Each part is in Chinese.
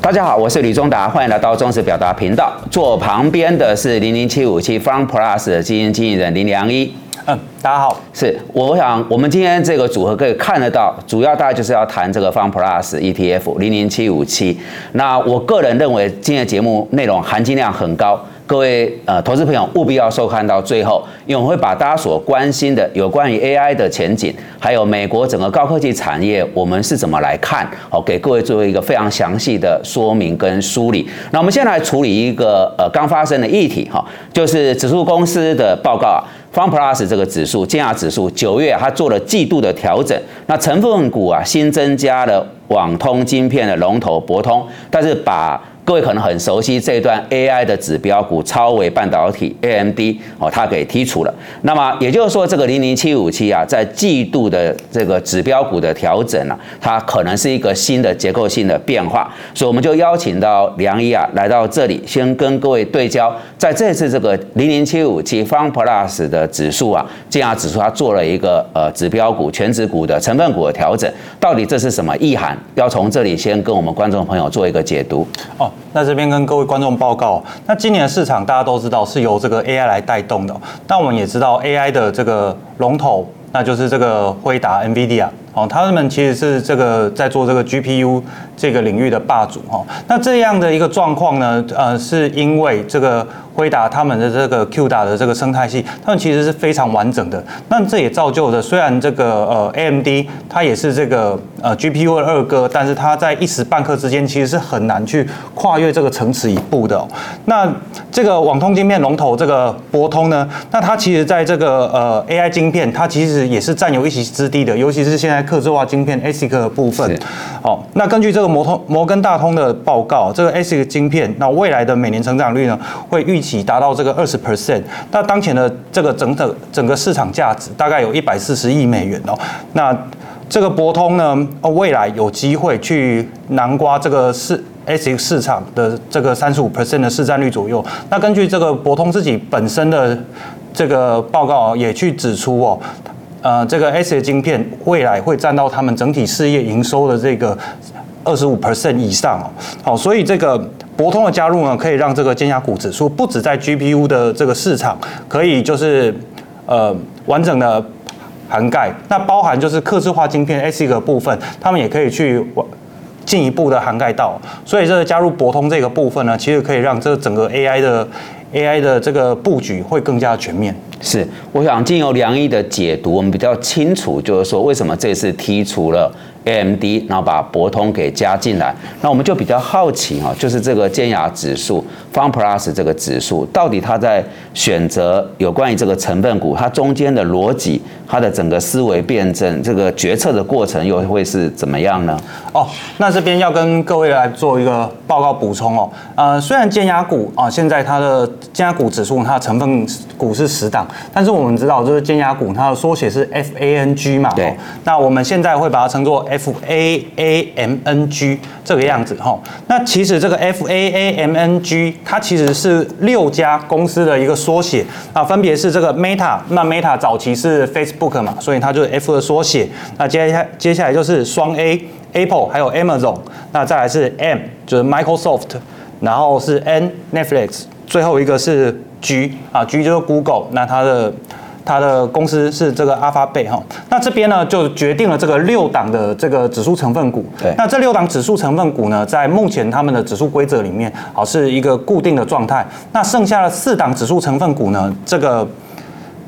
大家好，我是吕忠达，欢迎来到中实表达频道。坐旁边的是零零七五七 Fun Plus 的基金经理人林良一。嗯，大家好，是我想我们今天这个组合可以看得到，主要大概就是要谈这个 Fun Plus ETF 零零七五七。那我个人认为今天节目内容含金量很高。各位呃，投资朋友务必要收看到最后，因为我会把大家所关心的有关于 AI 的前景，还有美国整个高科技产业，我们是怎么来看，好，给各位做一个非常详细的说明跟梳理。那我们先来处理一个呃刚发生的议题哈，就是指数公司的报告啊，FunPlus 这个指数，金亚指数九月它做了季度的调整，那成分股啊新增加了网通晶片的龙头博通，但是把各位可能很熟悉这段 AI 的指标股超微半导体 AMD 哦，它给剔除了。那么也就是说，这个零零七五七啊，在季度的这个指标股的调整啊，它可能是一个新的结构性的变化。所以我们就邀请到梁一啊来到这里，先跟各位对焦，在这次这个零零七五七 Fun Plus 的指数啊，这样指数它做了一个呃指标股全指股的成分股的调整，到底这是什么意涵？要从这里先跟我们观众朋友做一个解读哦。那这边跟各位观众报告，那今年的市场大家都知道是由这个 AI 来带动的，但我们也知道 AI 的这个龙头，那就是这个辉达 NVIDIA 哦，他们其实是这个在做这个 GPU 这个领域的霸主哈。那这样的一个状况呢，呃，是因为这个。辉达他们的这个 Q 打的这个生态系，他们其实是非常完整的。那这也造就的，虽然这个呃 AMD 它也是这个呃 GPU 的二哥，但是它在一时半刻之间其实是很难去跨越这个层次一步的。那这个网通晶片龙头这个博通呢，那它其实在这个呃 AI 晶片，它其实也是占有一席之地的，尤其是现在刻制化晶片 ASIC 的部分。好，那根据这个摩通摩根大通的报告，这个 ASIC 晶片，那未来的每年成长率呢，会预期达到这个二十 percent，那当前的这个整整整个市场价值大概有一百四十亿美元哦。那这个博通呢，未来有机会去南瓜这个市 S 市场的这个三十五 percent 的市占率左右。那根据这个博通自己本身的这个报告也去指出哦，呃，这个 S 晶片未来会占到他们整体事业营收的这个二十五 percent 以上哦。好，所以这个。博通的加入呢，可以让这个尖牙股指数不止在 GPU 的这个市场，可以就是呃完整的涵盖，那包含就是刻字化晶片 ASIC 部分，他们也可以去进一步的涵盖到。所以这个加入博通这个部分呢，其实可以让这整个 AI 的 AI 的这个布局会更加全面。是，我想经由梁毅的解读，我们比较清楚，就是说为什么这次剔除了。AMD，然后把博通给加进来，那我们就比较好奇哈，就是这个尖牙指数 FunPlus 这个指数，到底它在选择有关于这个成分股，它中间的逻辑，它的整个思维辩证，这个决策的过程又会是怎么样呢？哦，那这边要跟各位来做一个报告补充哦，呃，虽然尖牙股啊，现在它的尖牙股指数它的成分股是十档，但是我们知道就是尖牙股它的缩写是 FANG 嘛，对，那我们现在会把它称作。F A A M N G 这个样子哈，那其实这个 F A A M N G 它其实是六家公司的一个缩写啊，分别是这个 Meta，那 Meta 早期是 Facebook 嘛，所以它就是 F 的缩写。那接下接下来就是双 A Apple，还有 Amazon，那再来是 M 就是 Microsoft，然后是 N Netflix，最后一个是 G 啊，G 就是 Google，那它的。它的公司是这个阿发贝哈，那这边呢就决定了这个六档的这个指数成分股。对，那这六档指数成分股呢，在目前他们的指数规则里面，好是一个固定的状态。那剩下的四档指数成分股呢，这个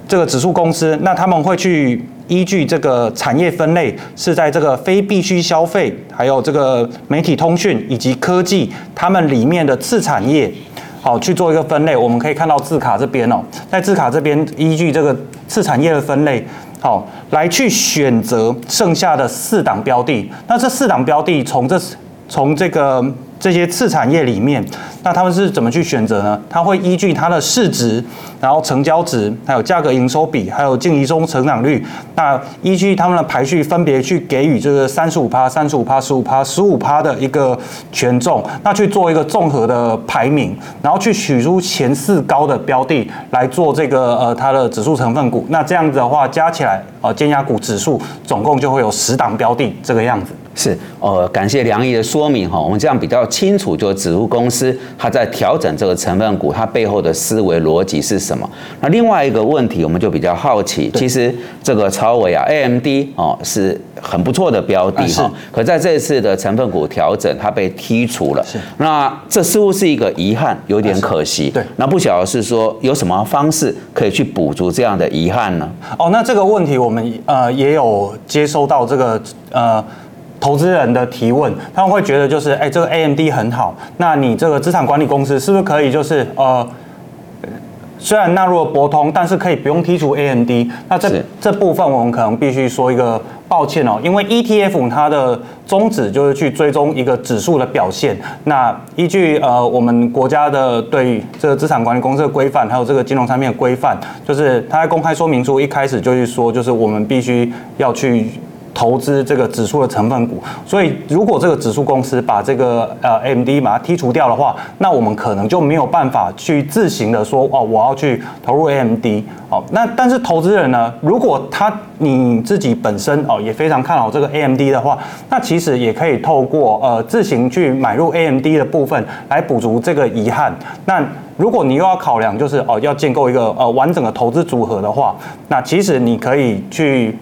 这个指数公司，那他们会去依据这个产业分类，是在这个非必需消费，还有这个媒体通讯以及科技，他们里面的次产业。好，去做一个分类，我们可以看到字卡这边哦，在字卡这边依据这个次产业的分类，好，来去选择剩下的四档标的。那这四档标的从这从这个这些次产业里面，那他们是怎么去选择呢？他会依据它的市值，然后成交值，还有价格营收比，还有净营收成长率，那依据他们的排序，分别去给予这个三十五趴、三十五趴、十五趴、十五趴的一个权重，那去做一个综合的排名，然后去取出前四高的标的来做这个呃它的指数成分股。那这样子的话，加起来呃尖牙股指数总共就会有十档标的这个样子。是，呃，感谢梁毅的说明哈，我们这样比较清楚，就指数公司它在调整这个成分股，它背后的思维逻辑是什么？那另外一个问题，我们就比较好奇，其实这个超伟啊，AMD 哦是很不错的标的哈，可在这次的成分股调整，它被剔除了，是，那这似乎是一个遗憾，有点可惜。对，那不晓得是说有什么方式可以去补足这样的遗憾呢？哦，那这个问题我们呃也有接收到这个呃。投资人的提问，他们会觉得就是，哎，这个 AMD 很好，那你这个资产管理公司是不是可以就是，呃，虽然纳入了博通，但是可以不用剔除 AMD？那这这部分我们可能必须说一个抱歉哦，因为 ETF 它的宗旨就是去追踪一个指数的表现。那依据呃我们国家的对这个资产管理公司的规范，还有这个金融产品的规范，就是它在公开说明书一开始就是说，就是我们必须要去。投资这个指数的成分股，所以如果这个指数公司把这个呃 AMD 把它剔除掉的话，那我们可能就没有办法去自行的说哦，我要去投入 AMD 哦。那但是投资人呢，如果他你自己本身哦也非常看好这个 AMD 的话，那其实也可以透过呃自行去买入 AMD 的部分来补足这个遗憾。那如果你又要考量就是哦要建构一个呃完整的投资组合的话，那其实你可以去。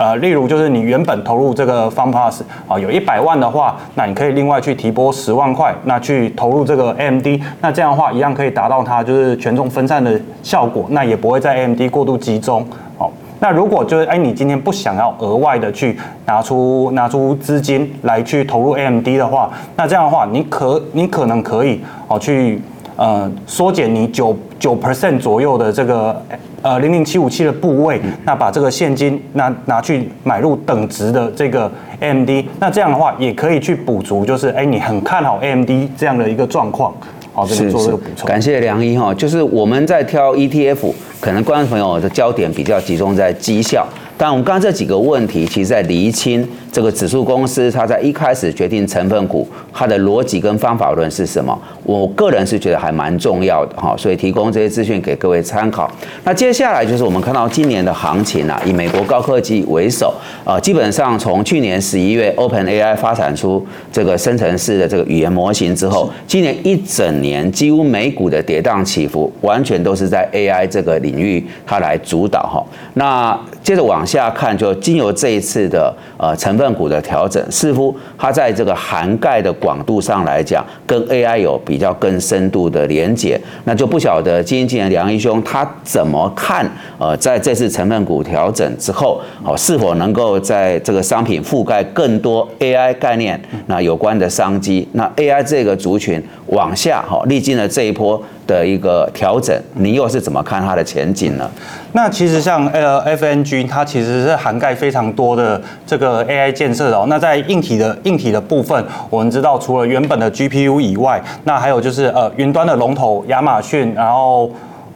呃，例如就是你原本投入这个 Fun Plus 啊，有一百万的话，那你可以另外去提拨十万块，那去投入这个 AMD，那这样的话一样可以达到它就是权重分散的效果，那也不会在 AMD 过度集中。好，那如果就是哎，你今天不想要额外的去拿出拿出资金来去投入 AMD 的话，那这样的话，你可你可能可以哦去呃缩减你九九 percent 左右的这个。呃，零零七五七的部位，那把这个现金拿拿去买入等值的这个 AMD，那这样的话也可以去补足，就是哎，你很看好 AMD 这样的一个状况，好，这边做这个补充。感谢梁一哈，就是我们在挑 ETF，可能观众朋友的焦点比较集中在绩效。但我们刚刚这几个问题，其实在厘清这个指数公司它在一开始决定成分股它的逻辑跟方法论是什么。我个人是觉得还蛮重要的哈，所以提供这些资讯给各位参考。那接下来就是我们看到今年的行情啊，以美国高科技为首啊，基本上从去年十一月 Open AI 发展出这个生成式的这个语言模型之后，今年一整年几乎美股的跌宕起伏，完全都是在 AI 这个领域它来主导哈。那接着往下看，就经由这一次的呃成分股的调整，似乎它在这个涵盖的广度上来讲，跟 AI 有比较更深度的连结。那就不晓得基金经理梁一兄他怎么看？呃，在这次成分股调整之后，哦，是否能够在这个商品覆盖更多 AI 概念那有关的商机？那 AI 这个族群往下哈，历经了这一波。的一个调整，你又是怎么看它的前景呢？那其实像呃 FNG，它其实是涵盖非常多的这个 AI 建设哦。那在硬体的硬体的部分，我们知道除了原本的 GPU 以外，那还有就是呃云端的龙头亚马逊，然后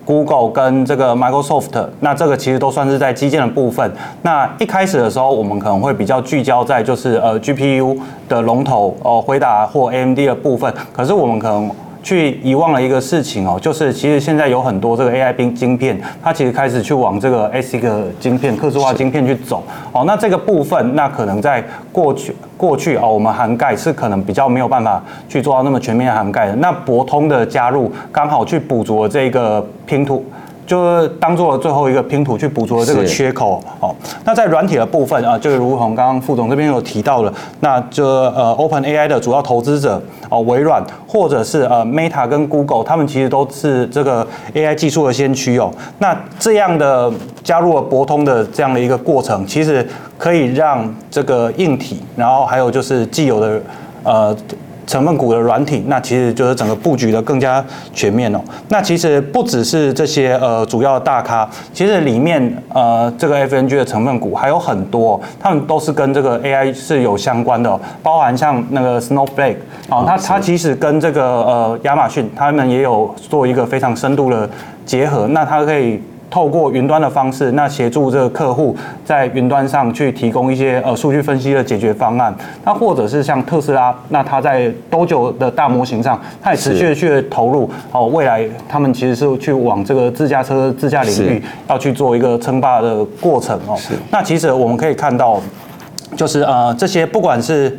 Google 跟这个 Microsoft，那这个其实都算是在基建的部分。那一开始的时候，我们可能会比较聚焦在就是呃 GPU 的龙头哦，回答或 AMD 的部分。可是我们可能去遗忘了一个事情哦，就是其实现在有很多这个 AI 晶晶片，它其实开始去往这个 ASIC 晶片、特殊化晶片去走哦。那这个部分，那可能在过去过去哦，我们涵盖是可能比较没有办法去做到那么全面涵盖的。那博通的加入，刚好去补足了这个拼图。就是当做了最后一个拼图去补足了这个缺口哦。那在软体的部分啊，就如同刚刚副总这边有提到了，那就呃 Open AI 的主要投资者哦，微软或者是呃 Meta 跟 Google，他们其实都是这个 AI 技术的先驱哦。那这样的加入了博通的这样的一个过程，其实可以让这个硬体，然后还有就是既有的呃。成分股的软体，那其实就是整个布局的更加全面哦。那其实不只是这些呃主要的大咖，其实里面呃这个 FNG 的成分股还有很多，他们都是跟这个 AI 是有相关的，包含像那个 Snowflake 哦，它它其实跟这个呃亚马逊他们也有做一个非常深度的结合，那它可以。透过云端的方式，那协助这个客户在云端上去提供一些呃数据分析的解决方案。那或者是像特斯拉，那它在多久的大模型上，它也持续的去投入。哦，未来他们其实是去往这个自驾车自驾领域要去做一个称霸的过程哦。那其实我们可以看到，就是呃这些不管是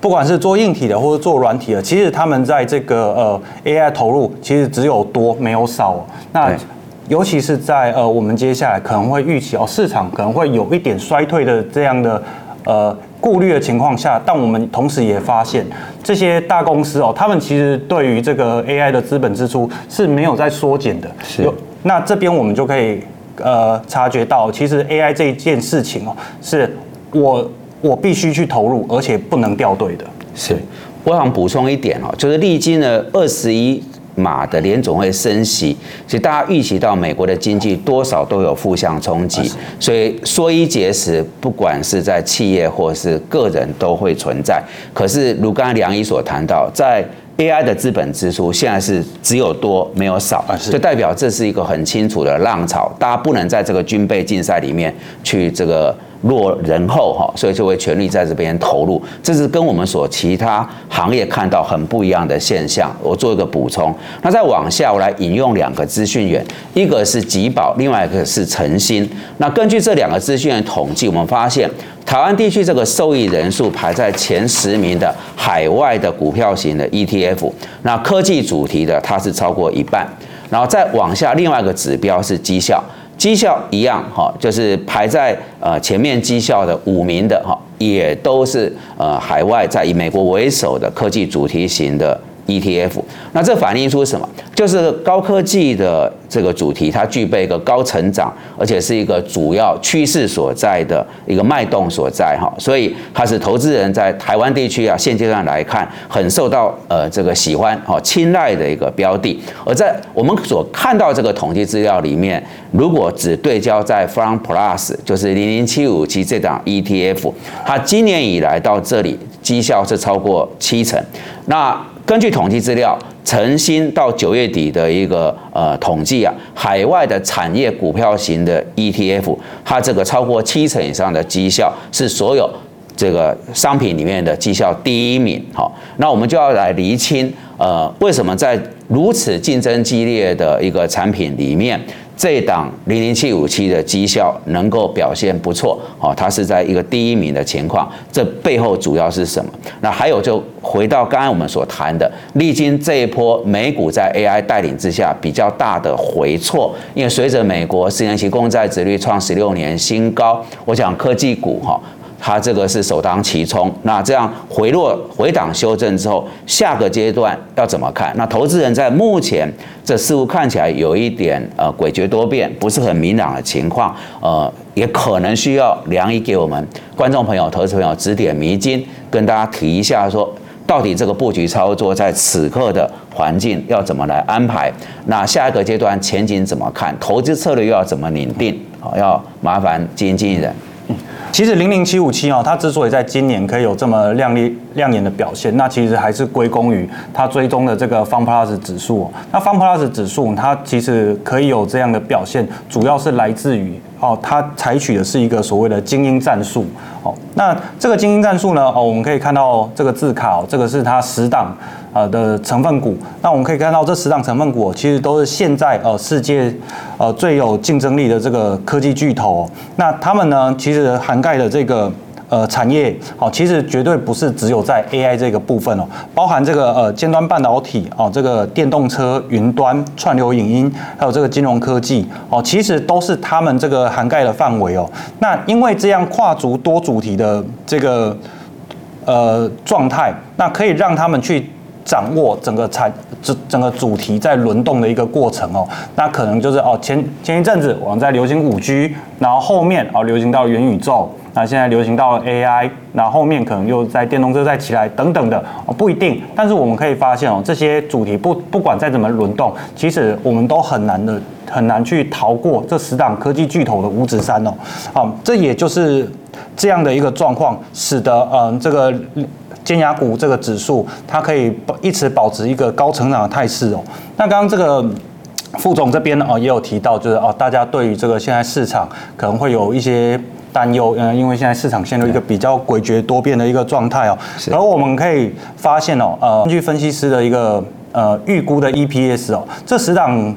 不管是做硬体的或者做软体的，其实他们在这个呃 AI 投入其实只有多没有少。那尤其是在呃，我们接下来可能会预期哦，市场可能会有一点衰退的这样的呃顾虑的情况下，但我们同时也发现这些大公司哦，他们其实对于这个 AI 的资本支出是没有在缩减的。是。那这边我们就可以呃察觉到，其实 AI 这一件事情哦，是我我必须去投入，而且不能掉队的。是。我想补充一点哦，就是历经了二十一。马的联总会升息，所以大家预期到美国的经济多少都有负向冲击，所以说一节食，不管是在企业或是个人都会存在。可是如刚才梁毅所谈到，在 AI 的资本支出现在是只有多没有少，就代表这是一个很清楚的浪潮，大家不能在这个军备竞赛里面去这个。落人后哈，所以就会全力在这边投入，这是跟我们所其他行业看到很不一样的现象。我做一个补充，那再往下我来引用两个资讯源，一个是吉宝，另外一个是诚心。那根据这两个资讯源统计，我们发现台湾地区这个受益人数排在前十名的海外的股票型的 ETF，那科技主题的它是超过一半，然后再往下另外一个指标是绩效。绩效一样哈，就是排在呃前面绩效的五名的哈，也都是呃海外在以美国为首的科技主题型的。ETF，那这反映出什么？就是高科技的这个主题，它具备一个高成长，而且是一个主要趋势所在的一个脉动所在哈，所以它是投资人在台湾地区啊现阶段来看很受到呃这个喜欢哈青睐的一个标的。而在我们所看到这个统计资料里面，如果只对焦在 From Plus，就是零零七五七这档 ETF，它今年以来到这里绩效是超过七成，那。根据统计资料，诚心到九月底的一个呃统计啊，海外的产业股票型的 ETF，它这个超过七成以上的绩效是所有这个商品里面的绩效第一名。好，那我们就要来厘清，呃，为什么在如此竞争激烈的一个产品里面？这档零零七五七的绩效能够表现不错，哦，它是在一个第一名的情况，这背后主要是什么？那还有就回到刚才我们所谈的，历经这一波美股在 AI 带领之下比较大的回挫，因为随着美国四年期公债殖率创十六年新高，我想科技股哈。它这个是首当其冲，那这样回落回档修正之后，下个阶段要怎么看？那投资人在目前这似乎看起来有一点呃诡谲多变，不是很明朗的情况，呃，也可能需要梁毅给我们观众朋友、投资朋友指点迷津，跟大家提一下，说到底这个布局操作在此刻的环境要怎么来安排？那下一个阶段前景怎么看？投资策略又要怎么拟定？好，要麻烦基金经理人。其实零零七五七哦，它之所以在今年可以有这么亮丽亮眼的表现，那其实还是归功于它追踪的这个 Fun Plus 指数。那 Fun Plus 指数它其实可以有这样的表现，主要是来自于哦，它采取的是一个所谓的精英战术。哦，那这个精英战术呢，哦，我们可以看到这个字卡，这个是它十档。呃的成分股，那我们可以看到这十档成分股其实都是现在呃世界呃最有竞争力的这个科技巨头。那他们呢，其实涵盖的这个呃产业，好，其实绝对不是只有在 AI 这个部分哦，包含这个呃尖端半导体哦，这个电动车、云端、串流影音，还有这个金融科技哦，其实都是他们这个涵盖的范围哦。那因为这样跨足多主题的这个呃状态，那可以让他们去。掌握整个产整整个主题在轮动的一个过程哦。那可能就是哦前前一阵子我们在流行五 G，然后后面哦流行到元宇宙。那现在流行到 AI，那后后面可能又在电动车再起来等等的哦，不一定。但是我们可以发现哦，这些主题不不管再怎么轮动，其实我们都很难的很难去逃过这十档科技巨头的五指山哦。好，这也就是这样的一个状况，使得嗯这个尖牙股这个指数它可以一直保持一个高成长的态势哦。那刚刚这个副总这边呢哦也有提到，就是哦大家对于这个现在市场可能会有一些。担忧，嗯，因为现在市场陷入一个比较诡谲多变的一个状态哦。而我们可以发现哦，呃，根据分析师的一个呃预估的 EPS 哦，这十档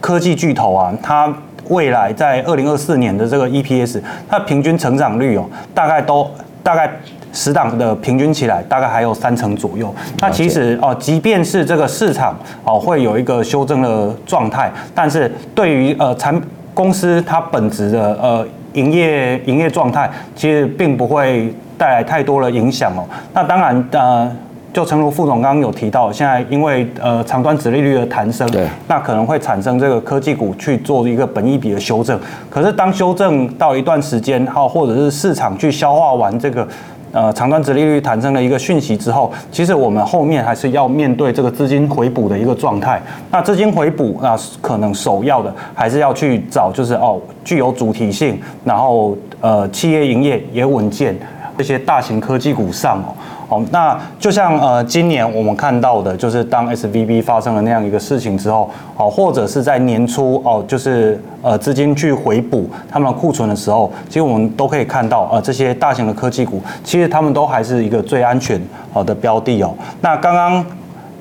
科技巨头啊，它未来在二零二四年的这个 EPS，它平均成长率哦，大概都大概十档的平均起来，大概还有三成左右。那其实哦，即便是这个市场哦会有一个修正的状态，但是对于呃产公司它本质的呃。营业营业状态其实并不会带来太多的影响哦。那当然，呃，就诚如副总刚刚有提到，现在因为呃长端子利率的弹升，对，那可能会产生这个科技股去做一个本益比的修正。可是当修正到一段时间，好，或者是市场去消化完这个。呃，长端值利率产生了一个讯息之后，其实我们后面还是要面对这个资金回补的一个状态。那资金回补，那可能首要的还是要去找，就是哦，具有主题性，然后呃，企业营业也稳健，这些大型科技股上哦。哦，那就像呃，今年我们看到的，就是当 S V B 发生了那样一个事情之后，哦，或者是在年初哦，就是呃资金去回补他们的库存的时候，其实我们都可以看到，呃，这些大型的科技股，其实他们都还是一个最安全好的标的哦。那刚刚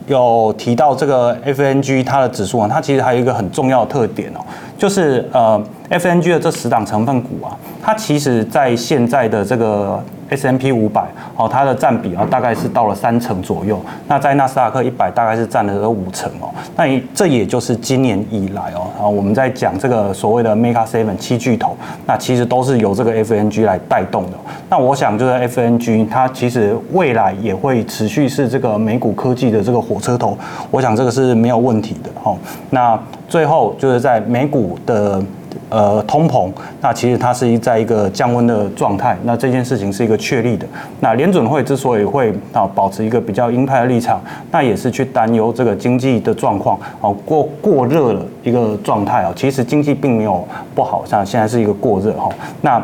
有提到这个 F N G 它的指数啊，它其实还有一个很重要的特点哦，就是呃 F N G 的这十档成分股啊，它其实在现在的这个 S M P 五百，哦，它的占比啊，大概是到了三成左右。那在纳斯达克一百，大概是占了五成哦。那这也就是今年以来哦，啊，我们在讲这个所谓的 Mega Seven 七巨头，那其实都是由这个 F N G 来带动的。那我想就是 F N G 它其实未来也会持续是这个美股科技的这个火车头，我想这个是没有问题的哦。那最后就是在美股的。呃，通膨，那其实它是在一个降温的状态，那这件事情是一个确立的。那联准会之所以会啊保持一个比较鹰派的立场，那也是去担忧这个经济的状况哦过过热了一个状态啊。其实经济并没有不好，像现在是一个过热哈。那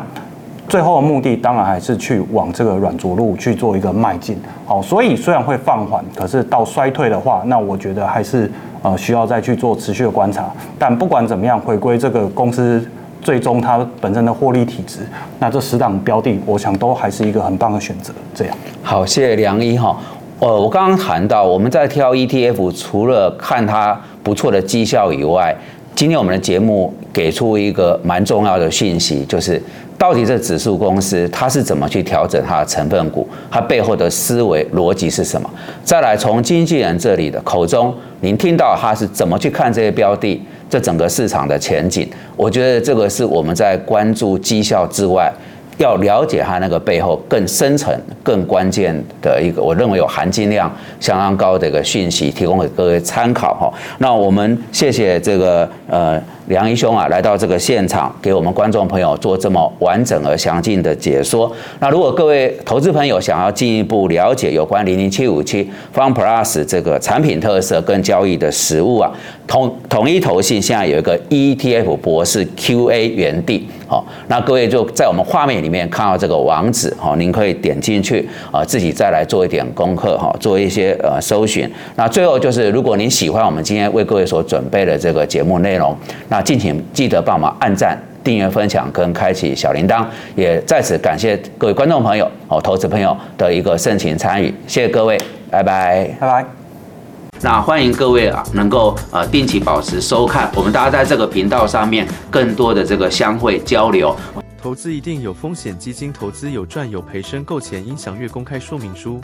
最后的目的当然还是去往这个软着陆去做一个迈进。好，所以虽然会放缓，可是到衰退的话，那我觉得还是。呃，需要再去做持续的观察，但不管怎么样，回归这个公司最终它本身的获利体质，那这十档标的，我想都还是一个很棒的选择。这样，好，谢谢梁一哈。呃，我刚刚谈到，我们在挑 ETF，除了看它不错的绩效以外，今天我们的节目给出一个蛮重要的讯息，就是。到底这指数公司它是怎么去调整它的成分股？它背后的思维逻辑是什么？再来从经纪人这里的口中，您听到他是怎么去看这些标的？这整个市场的前景，我觉得这个是我们在关注绩效之外。要了解它那个背后更深层、更关键的一个，我认为有含金量相当高的一个讯息，提供给各位参考哈。那我们谢谢这个呃梁一兄啊，来到这个现场，给我们观众朋友做这么完整而详尽的解说。那如果各位投资朋友想要进一步了解有关零零七五七 Fun Plus 这个产品特色跟交易的实物啊，统统一投信现在有一个 ETF 博士 QA 园地。好，那各位就在我们画面里面看到这个网址，好，您可以点进去啊，自己再来做一点功课，哈，做一些呃搜寻。那最后就是，如果您喜欢我们今天为各位所准备的这个节目内容，那敬请记得帮忙按赞、订阅、分享跟开启小铃铛。也在此感谢各位观众朋友、哦投资朋友的一个盛情参与，谢谢各位，拜拜，拜拜。那欢迎各位啊，能够呃定期保持收看，我们大家在这个频道上面更多的这个相会交流。投资一定有风险，基金投资有赚有赔，申购前应详阅公开说明书。